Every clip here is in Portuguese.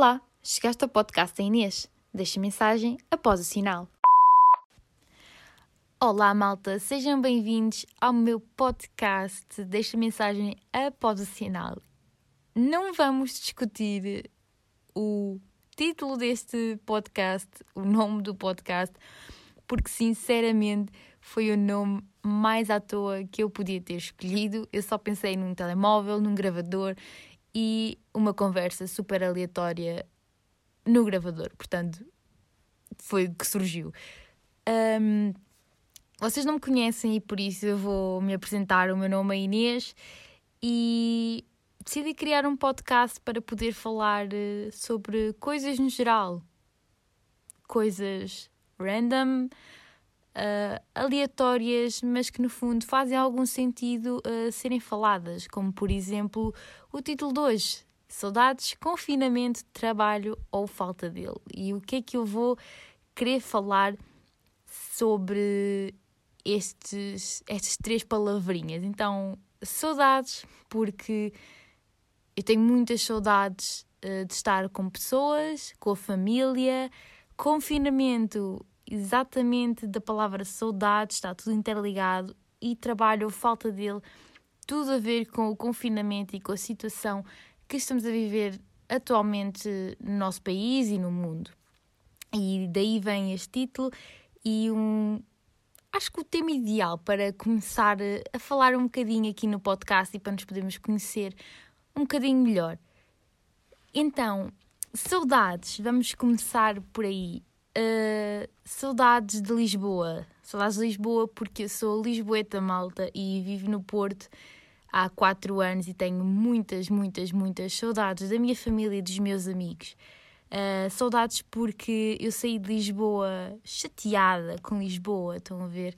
Olá, chegaste ao podcast da Inês. Deixa mensagem após o sinal. Olá, malta, sejam bem-vindos ao meu podcast. Deixa mensagem após o sinal. Não vamos discutir o título deste podcast, o nome do podcast, porque sinceramente foi o nome mais à toa que eu podia ter escolhido. Eu só pensei num telemóvel, num gravador e uma conversa super aleatória no gravador. Portanto, foi o que surgiu. Um, vocês não me conhecem e por isso eu vou me apresentar. O meu nome é Inês e decidi criar um podcast para poder falar eh, sobre coisas no geral. Coisas random, uh, aleatórias, mas que no fundo fazem algum sentido uh, serem faladas, como por exemplo o título de hoje: Saudades, confinamento, trabalho ou falta dele. E o que é que eu vou querer falar sobre estes, estas três palavrinhas? Então, saudades, porque eu tenho muitas saudades uh, de estar com pessoas, com a família. Confinamento, exatamente da palavra saudade, está tudo interligado. E trabalho, ou falta dele, tudo a ver com o confinamento e com a situação que estamos a viver atualmente no nosso país e no mundo. E daí vem este título e um. Acho que o tema ideal para começar a falar um bocadinho aqui no podcast e para nos podermos conhecer um bocadinho melhor. Então, saudades, vamos começar por aí. Uh, saudades de Lisboa. Saudades de Lisboa porque sou lisboeta malta e vivo no Porto há quatro anos e tenho muitas, muitas, muitas saudades da minha família e dos meus amigos. Uh, saudades porque eu saí de Lisboa chateada com Lisboa, estão a ver?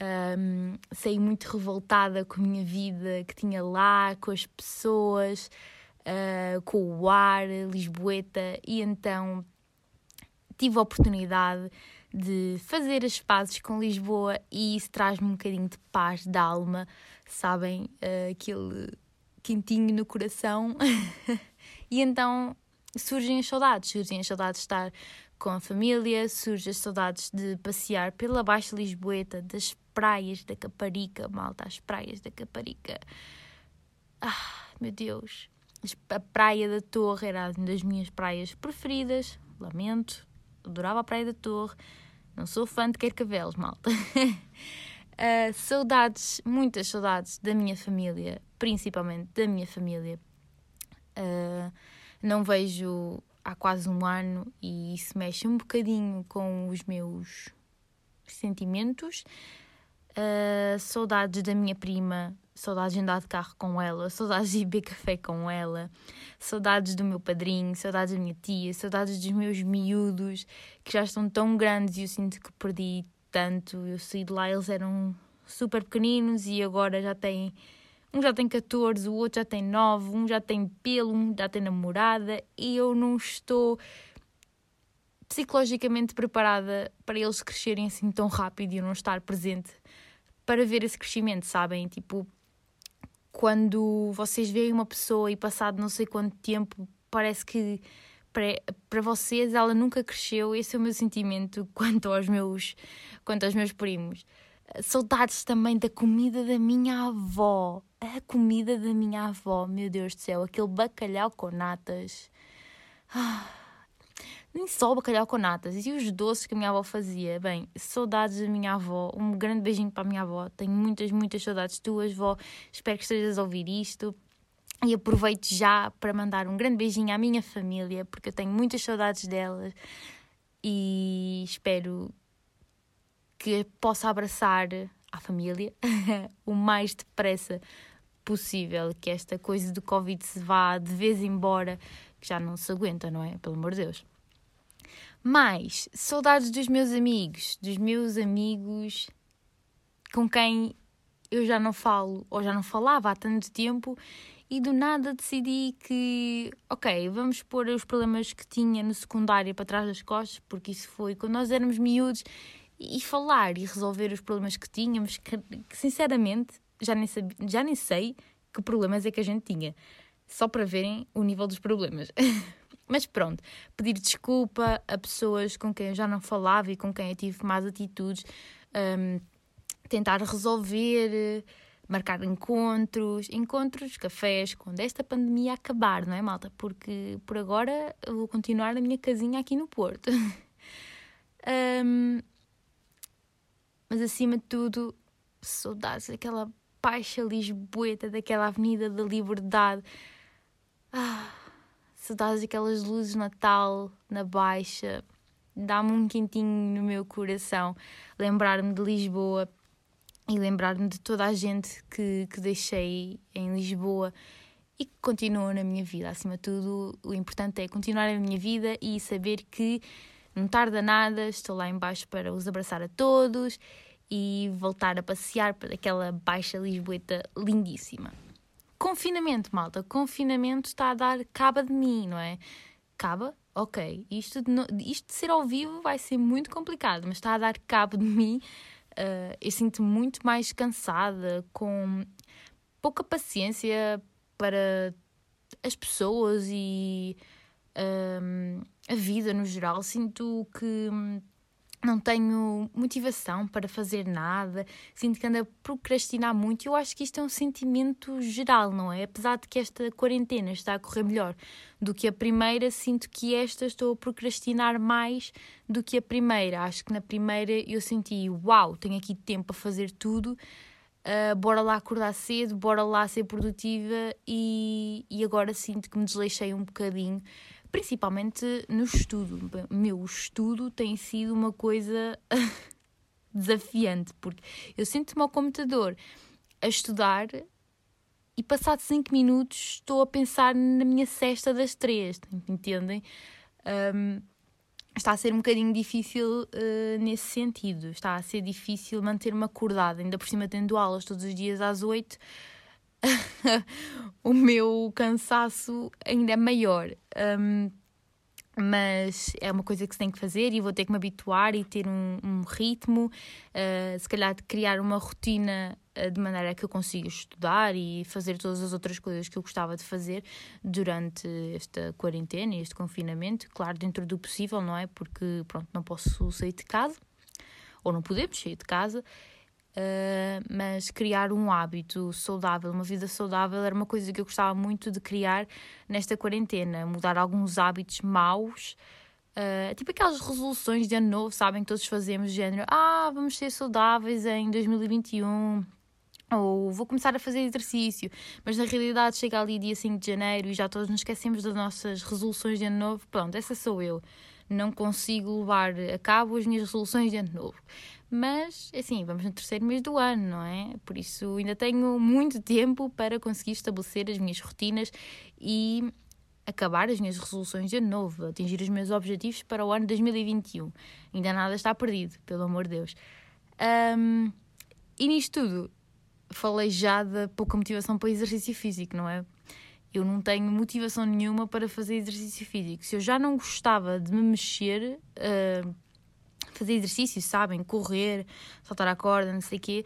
Um, saí muito revoltada com a minha vida que tinha lá, com as pessoas, uh, com o ar, Lisboeta, e então tive a oportunidade de fazer as pazes com Lisboa e isso traz-me um bocadinho de paz da alma, sabem? Uh, aquele quentinho no coração. e então surgem as saudades, surgem as saudades de estar com a família, surgem as saudades de passear pela Baixa Lisboeta, das praias da Caparica, malta, as praias da Caparica. Ah, meu Deus. A Praia da Torre era uma das minhas praias preferidas. Lamento, adorava a Praia da Torre. Não sou fã de Quercavelos, malta. uh, saudades, muitas saudades da minha família, principalmente da minha família. Uh, não vejo há quase um ano e isso mexe um bocadinho com os meus sentimentos. Uh, saudades da minha prima, saudades de andar de carro com ela, saudades de beber café com ela, saudades do meu padrinho, saudades da minha tia, saudades dos meus miúdos que já estão tão grandes e eu sinto que perdi tanto. Eu saí de lá, eles eram super pequeninos e agora já têm. Um já tem 14, o outro já tem 9, um já tem pelo, um já tem namorada e eu não estou psicologicamente preparada para eles crescerem assim tão rápido e eu não estar presente para ver esse crescimento, sabem? Tipo, quando vocês veem uma pessoa e passado não sei quanto tempo parece que para, para vocês ela nunca cresceu, esse é o meu sentimento quanto aos meus, quanto aos meus primos. Saudades também da comida da minha avó. A comida da minha avó, meu Deus do céu, aquele bacalhau com natas. Ah nem só o bacalhau com natas, e os doces que a minha avó fazia. Bem, saudades da minha avó, um grande beijinho para a minha avó. Tenho muitas, muitas saudades tuas, avó. Espero que estejas a ouvir isto. E aproveito já para mandar um grande beijinho à minha família, porque eu tenho muitas saudades delas e espero que possa abraçar a família o mais depressa possível, que esta coisa do Covid se vá de vez embora, que já não se aguenta, não é? Pelo amor de Deus. Mais saudades dos meus amigos, dos meus amigos com quem eu já não falo ou já não falava há tanto tempo e do nada decidi que, ok, vamos pôr os problemas que tinha no secundário para trás das costas, porque isso foi quando nós éramos miúdos, e falar e resolver os problemas que tínhamos, que, que sinceramente já nem, já nem sei que problemas é que a gente tinha, só para verem o nível dos problemas. Mas pronto, pedir desculpa a pessoas com quem eu já não falava e com quem eu tive más atitudes, um, tentar resolver, marcar encontros, encontros, cafés, quando esta pandemia acabar, não é, malta? Porque por agora eu vou continuar na minha casinha aqui no Porto. um, mas acima de tudo, saudades daquela baixa lisboeta, daquela Avenida da Liberdade. Ah saudades daquelas luzes de Natal na Baixa, dá-me um quentinho no meu coração lembrar-me de Lisboa e lembrar-me de toda a gente que, que deixei em Lisboa e que continua na minha vida. Acima de tudo, o importante é continuar na minha vida e saber que não tarda nada, estou lá embaixo para os abraçar a todos e voltar a passear para aquela baixa Lisboeta lindíssima. Confinamento, malta. Confinamento está a dar caba de mim, não é? Caba? Ok. Isto de, no... isto de ser ao vivo vai ser muito complicado, mas está a dar cabo de mim. Uh, eu sinto-me muito mais cansada, com pouca paciência para as pessoas e uh, a vida no geral. Sinto que não tenho motivação para fazer nada, sinto que ando a procrastinar muito. Eu acho que isto é um sentimento geral, não é? Apesar de que esta quarentena está a correr melhor do que a primeira, sinto que esta estou a procrastinar mais do que a primeira. Acho que na primeira eu senti, uau, tenho aqui tempo para fazer tudo. Uh, bora lá acordar cedo, bora lá ser produtiva e, e agora sinto que me desleixei um bocadinho principalmente no estudo. Meu, o estudo tem sido uma coisa desafiante, porque eu sinto-me ao computador a estudar e passado 5 minutos estou a pensar na minha cesta das três, entendem? Um, está a ser um bocadinho difícil uh, nesse sentido. Está a ser difícil manter-me acordada, ainda por cima tendo aulas todos os dias às 8. o meu cansaço ainda é maior. Um, mas é uma coisa que se tem que fazer e vou ter que me habituar e ter um, um ritmo, uh, se calhar criar uma rotina uh, de maneira que eu consiga estudar e fazer todas as outras coisas que eu gostava de fazer durante esta quarentena e este confinamento, claro, dentro do possível, não é? Porque, pronto, não posso sair de casa, ou não podemos sair de casa, Uh, mas criar um hábito saudável, uma vida saudável, era uma coisa que eu gostava muito de criar nesta quarentena, mudar alguns hábitos maus. Uh, tipo aquelas resoluções de ano novo, sabem, que todos fazemos, género, ah, vamos ser saudáveis em 2021, ou vou começar a fazer exercício, mas na realidade chega ali dia 5 de janeiro e já todos nos esquecemos das nossas resoluções de ano novo. Pronto, essa sou eu. Não consigo levar a cabo as minhas resoluções de ano novo. Mas, assim, vamos no terceiro mês do ano, não é? Por isso ainda tenho muito tempo para conseguir estabelecer as minhas rotinas e acabar as minhas resoluções de ano novo, atingir os meus objetivos para o ano 2021. Ainda nada está perdido, pelo amor de Deus. Um, e nisto tudo, falei já da pouca motivação para exercício físico, não é? Eu não tenho motivação nenhuma para fazer exercício físico. Se eu já não gostava de me mexer, uh, fazer exercício, sabem? Correr, saltar a corda, não sei o quê.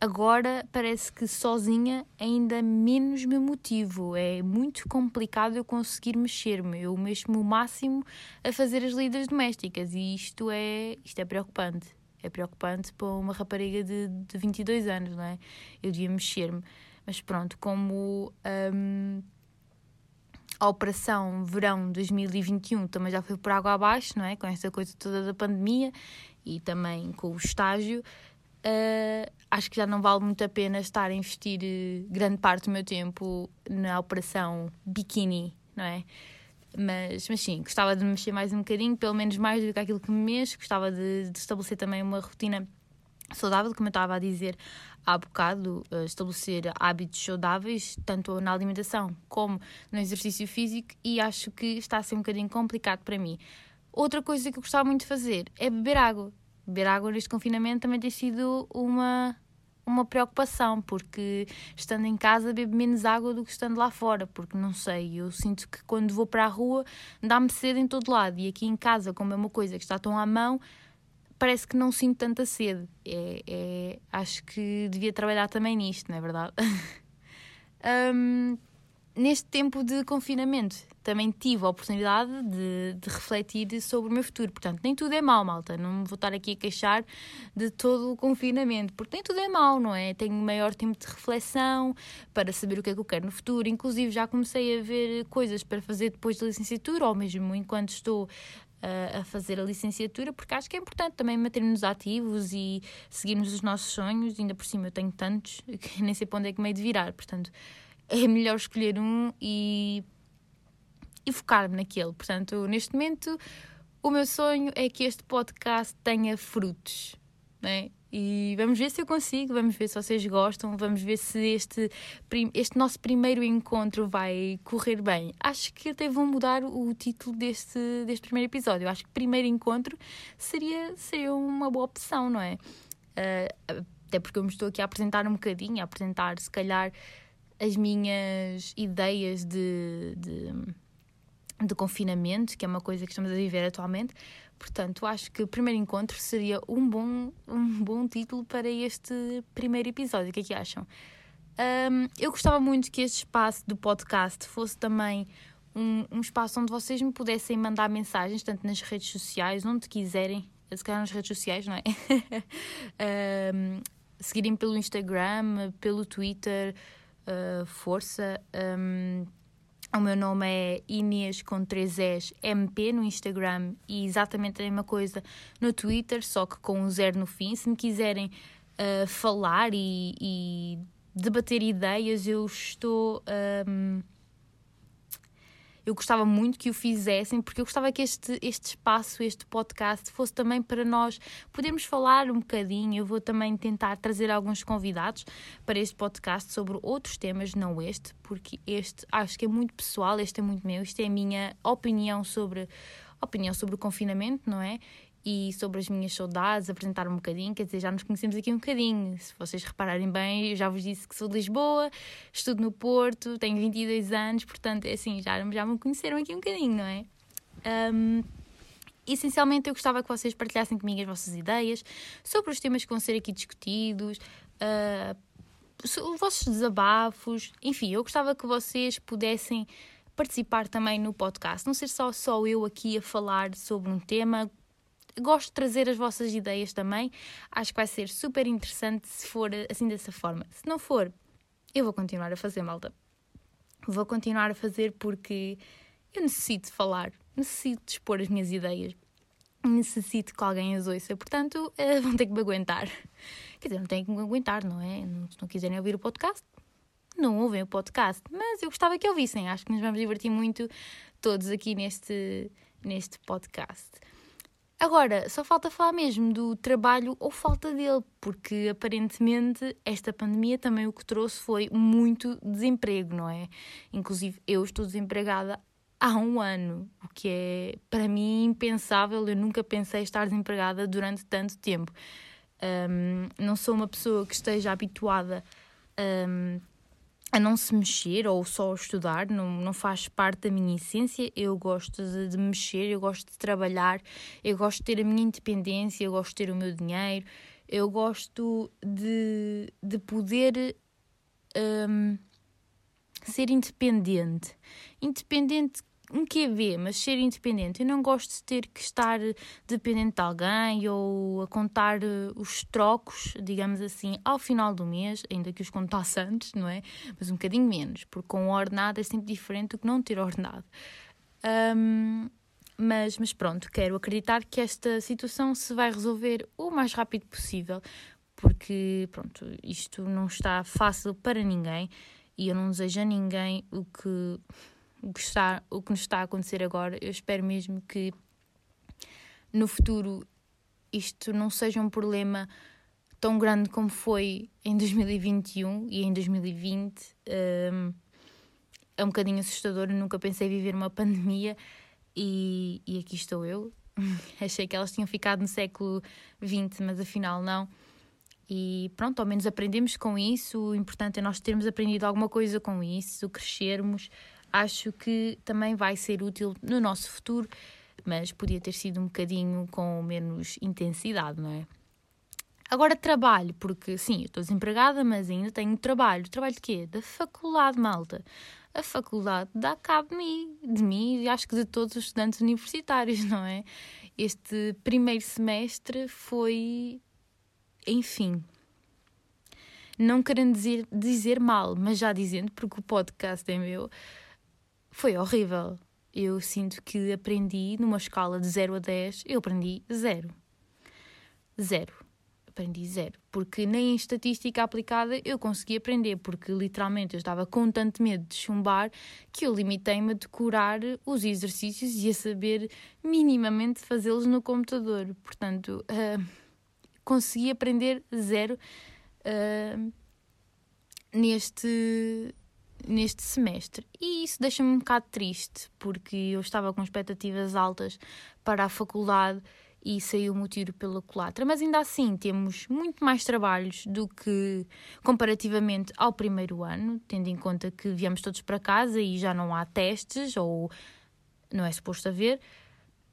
Agora parece que sozinha ainda menos me motivo. É muito complicado eu conseguir mexer-me. Eu mexo-me o máximo a fazer as lidas domésticas e isto é, isto é preocupante. É preocupante para uma rapariga de, de 22 anos, não é? Eu devia mexer-me. Mas pronto, como hum, a Operação Verão 2021 também já foi por água abaixo, não é? Com esta coisa toda da pandemia e também com o estágio. Uh, acho que já não vale muito a pena estar a investir uh, grande parte do meu tempo na operação biquíni, não é? Mas, mas sim, gostava de mexer mais um bocadinho, pelo menos mais do que aquilo que me mexo. Gostava de, de estabelecer também uma rotina saudável, como eu estava a dizer há bocado, eh, estabelecer hábitos saudáveis, tanto na alimentação como no exercício físico, e acho que está a ser um bocadinho complicado para mim. Outra coisa que eu gostava muito de fazer é beber água. Beber água neste confinamento também tem sido uma, uma preocupação, porque estando em casa bebo menos água do que estando lá fora, porque não sei, eu sinto que quando vou para a rua dá-me sede em todo lado, e aqui em casa, como é uma coisa que está tão à mão, parece que não sinto tanta sede. É, é, acho que devia trabalhar também nisto, não é verdade? um, neste tempo de confinamento também tive a oportunidade de, de, refletir sobre o meu futuro. Portanto, nem tudo é mau, malta. Não me vou estar aqui a queixar de todo o confinamento, porque nem tudo é mau, não é? Tenho maior tempo de reflexão para saber o que é que eu quero no futuro. Inclusive, já comecei a ver coisas para fazer depois da licenciatura, ou mesmo enquanto estou a fazer a licenciatura, porque acho que é importante também mantermos ativos e seguirmos os nossos sonhos. Ainda por cima, eu tenho tantos que nem sei para onde é que meio de virar. Portanto é melhor escolher um e, e focar-me naquele. Portanto, neste momento, o meu sonho é que este podcast tenha frutos. Né? E vamos ver se eu consigo, vamos ver se vocês gostam, vamos ver se este, este nosso primeiro encontro vai correr bem. Acho que até vou mudar o título deste, deste primeiro episódio. Acho que primeiro encontro seria, seria uma boa opção, não é? Uh, até porque eu me estou aqui a apresentar um bocadinho, a apresentar se calhar as minhas ideias de, de, de, confinamento, que é uma coisa que estamos a viver atualmente. Portanto, acho que o primeiro encontro seria um bom, um bom título para este primeiro episódio. O que é que acham? Um, eu gostava muito que este espaço do podcast fosse também um, um, espaço onde vocês me pudessem mandar mensagens, tanto nas redes sociais, onde quiserem, se calhar nas redes sociais, não é? um, seguirem pelo Instagram, pelo Twitter, uh, força. Um, o meu nome é Inês com 3 S MP no Instagram e exatamente a mesma coisa no Twitter, só que com um zero no fim. Se me quiserem uh, falar e, e, debater ideias, eu estou. Um, eu gostava muito que o fizessem, porque eu gostava que este, este espaço, este podcast, fosse também para nós podermos falar um bocadinho. Eu vou também tentar trazer alguns convidados para este podcast sobre outros temas, não este, porque este acho que é muito pessoal, este é muito meu, isto é a minha opinião sobre opinião sobre o confinamento, não é? E sobre as minhas saudades, apresentar um bocadinho, quer dizer, já nos conhecemos aqui um bocadinho. Se vocês repararem bem, eu já vos disse que sou de Lisboa, estudo no Porto, tenho 22 anos, portanto, é assim, já, já me conheceram aqui um bocadinho, não é? Um, essencialmente, eu gostava que vocês partilhassem comigo as vossas ideias sobre os temas que vão ser aqui discutidos, uh, os vossos desabafos, enfim, eu gostava que vocês pudessem participar também no podcast, não ser só, só eu aqui a falar sobre um tema, gosto de trazer as vossas ideias também. Acho que vai ser super interessante se for assim dessa forma. Se não for, eu vou continuar a fazer, malta. Vou continuar a fazer porque eu necessito falar, necessito expor as minhas ideias, necessito que alguém as ouça. Portanto, uh, vão ter que me aguentar. Quer dizer, não têm que me aguentar, não é? Se não quiserem ouvir o podcast, não ouvem o podcast. Mas eu gostava que ouvissem. Acho que nos vamos divertir muito todos aqui neste, neste podcast. Agora, só falta falar mesmo do trabalho ou falta dele, porque aparentemente esta pandemia também o que trouxe foi muito desemprego, não é? Inclusive eu estou desempregada há um ano, o que é para mim impensável. Eu nunca pensei estar desempregada durante tanto tempo. Um, não sou uma pessoa que esteja habituada um, a não se mexer ou só estudar, não, não faz parte da minha essência. Eu gosto de, de, mexer, eu gosto de trabalhar, eu gosto de ter a minha independência, eu gosto de ter o meu dinheiro, eu gosto de, de poder um, ser independente. Independente um QB, mas ser independente. Eu não gosto de ter que estar dependente de alguém ou a contar eh, os trocos, digamos assim, ao final do mês, ainda que os contasse antes, não é? Mas um bocadinho menos, porque com ordenado é sempre diferente do que não ter ordenado. Um, mas, mas pronto, quero acreditar que esta situação se vai resolver o mais rápido possível, porque pronto, isto não está fácil para ninguém e eu não desejo a ninguém o que o que, nos está a acontecer agora. Eu espero mesmo que no futuro isto não seja um problema tão grande como foi em 2021 e em 2020. Um, é um bocadinho assustador. Nunca pensei viver uma pandemia e, e aqui estou eu. Achei que elas tinham ficado no século XX, mas afinal não. E pronto, ao menos aprendemos com isso. O importante é nós termos aprendido alguma coisa com isso, crescermos, acho que também vai ser útil no nosso futuro, mas podia ter sido um bocadinho com menos intensidade, não é? Agora trabalho, porque sim, eu estou desempregada, mas ainda tenho trabalho. Trabalho de quê? Da faculdade, malta. a faculdade dá cabo de mim, de mim e acho que de todos os estudantes universitários, não é? Este primeiro semestre foi, enfim, não querendo dizer, dizer mal, mas já dizendo, porque o podcast é meu, foi horrível. Eu sinto que aprendi numa escala de 0 a 10, eu aprendi zero. Zero. Aprendi zero. Porque nem em estatística aplicada eu consegui aprender, porque literalmente eu estava com tanto medo de chumbar que eu limitei-me a decorar os exercícios e a saber minimamente fazê-los no computador. Portanto, uh, consegui aprender zero uh, neste neste semestre. E isso deixa-me um bocado triste, porque eu estava com expectativas altas para a faculdade e saiu-me o tiro pela culatra. Mas ainda assim temos muito mais trabalhos do que comparativamente ao primeiro ano, tendo em conta que viemos todos para casa e já não há testes, ou não é suposto haver.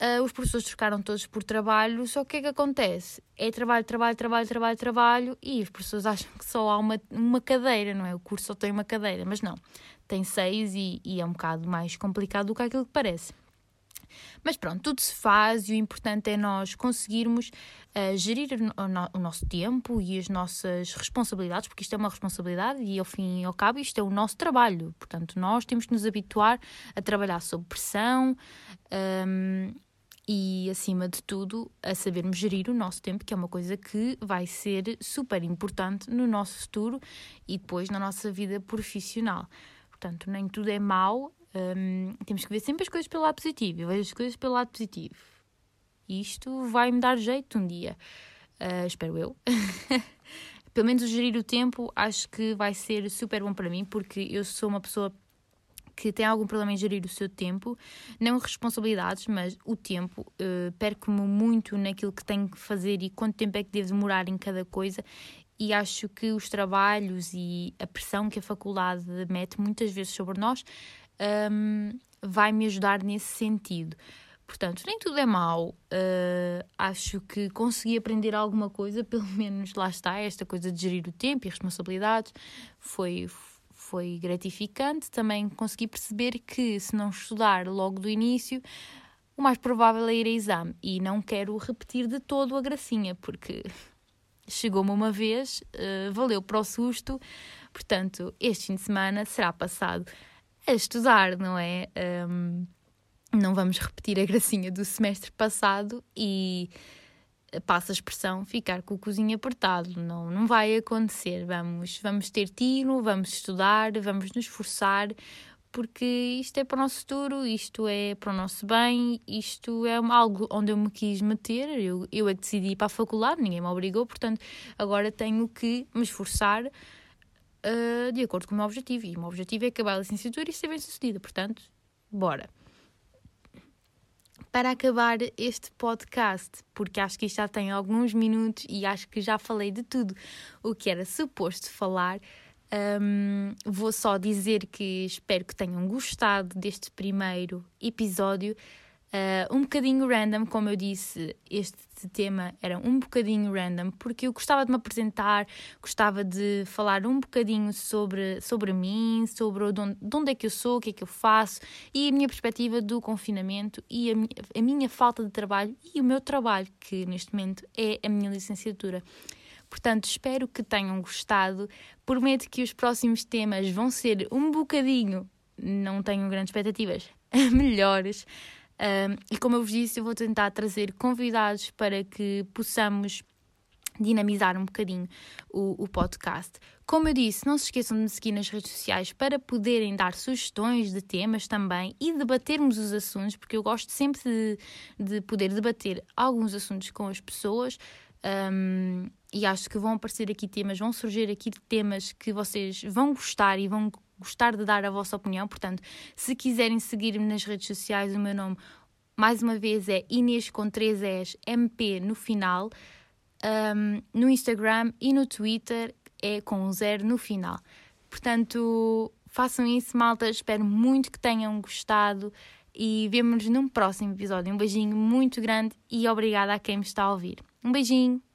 Uh, os professores trocaram todos por trabalho, só que o que é que acontece? É trabalho, trabalho, trabalho, trabalho, trabalho, e os professores acham que só há uma, uma cadeira, não é? O curso só tem uma cadeira, mas não, tem seis e, e é um bocado mais complicado do que aquilo que parece. Mas pronto, tudo se faz e o importante é nós conseguirmos uh, gerir o, no, o, nosso tempo e as nossas responsabilidades, porque isto é uma responsabilidade e ao fim e ao cabo isto é o nosso trabalho. Portanto, nós temos que nos habituar a trabalhar sob pressão. Um, e, acima de tudo, a sabermos gerir o nosso tempo, que é uma coisa que vai ser super importante no nosso futuro e depois na nossa vida profissional. Portanto, nem tudo é mau, hum, temos que ver sempre as coisas pelo lado positivo. Eu vejo as coisas pelo lado positivo. Isto vai me dar jeito um dia, uh, espero eu. Pelo menos gerir o tempo acho que vai ser super bom para mim, porque eu sou uma pessoa que tem algum problema em gerir o seu tempo, não responsabilidades, mas o tempo. Uh, Perco-me muito naquilo que tenho que fazer e quanto tempo é que devo demorar em cada coisa. E acho que os trabalhos e a pressão que a faculdade mete muitas vezes sobre nós um, vai me ajudar nesse sentido. Portanto, nem tudo é mau. Uh, acho que consegui aprender alguma coisa, pelo menos lá está, esta coisa de gerir o tempo e responsabilidades. Foi, foi gratificante. Também consegui perceber que se não estudar logo do início, o mais provável é ir a exame. E não quero repetir de todo a gracinha, porque chegou-me uma vez, uh, valeu para o susto. Portanto, este fim de semana será passado a estudar, não é? Um, não vamos repetir a gracinha do semestre passado e passa a expressão, ficar com o cozinho apertado. Não, não vai acontecer. Vamos, vamos ter tino, vamos estudar, vamos nos esforçar, porque isto é para o nosso futuro, isto é para o nosso bem, isto é algo onde eu me quis meter. Eu, eu é que decidi ir para a faculdade, ninguém me obrigou, portanto, agora tenho que me esforçar. Uh, de acordo com o meu objetivo. E o meu objetivo é acabar a licenciatura e ser bem sucedida. Portanto, bora para acabar este podcast, porque acho que já tem alguns minutos e acho que já falei de tudo o que era suposto falar. Um, vou só dizer que espero que tenham gostado deste primeiro episódio. Uh, um bocadinho random, como eu disse, este tema era um bocadinho random, porque eu gostava de me apresentar, gostava de falar um bocadinho sobre, sobre mim, sobre de onde, de onde é que eu sou, o que é que eu faço e a minha perspectiva do confinamento e a, a minha falta de trabalho e o meu trabalho, que neste momento é a minha licenciatura. Portanto, espero que tenham gostado. Prometo que os próximos temas vão ser um bocadinho, não tenho grandes expectativas, melhores. Um, e como eu vos disse, eu vou tentar trazer convidados para que possamos dinamizar um bocadinho o, o, podcast. Como eu disse, não se esqueçam de me seguir nas redes sociais para poderem dar sugestões de temas também e debatermos os assuntos, porque eu gosto sempre de, de poder debater alguns assuntos com as pessoas. Um, e acho que vão aparecer aqui temas, vão surgir aqui temas que vocês vão gostar e vão gostar de dar a vossa opinião. Portanto, se quiserem seguir-me nas redes sociais, o meu nome, mais uma vez, é Inês com 3 S, MP no final. Um, no Instagram e no Twitter é com um zero no final. Portanto, façam isso, malta. Espero muito que tenham gostado e vemo-nos num próximo episódio. Um beijinho muito grande e obrigada a quem me está a ouvir. Um beijinho!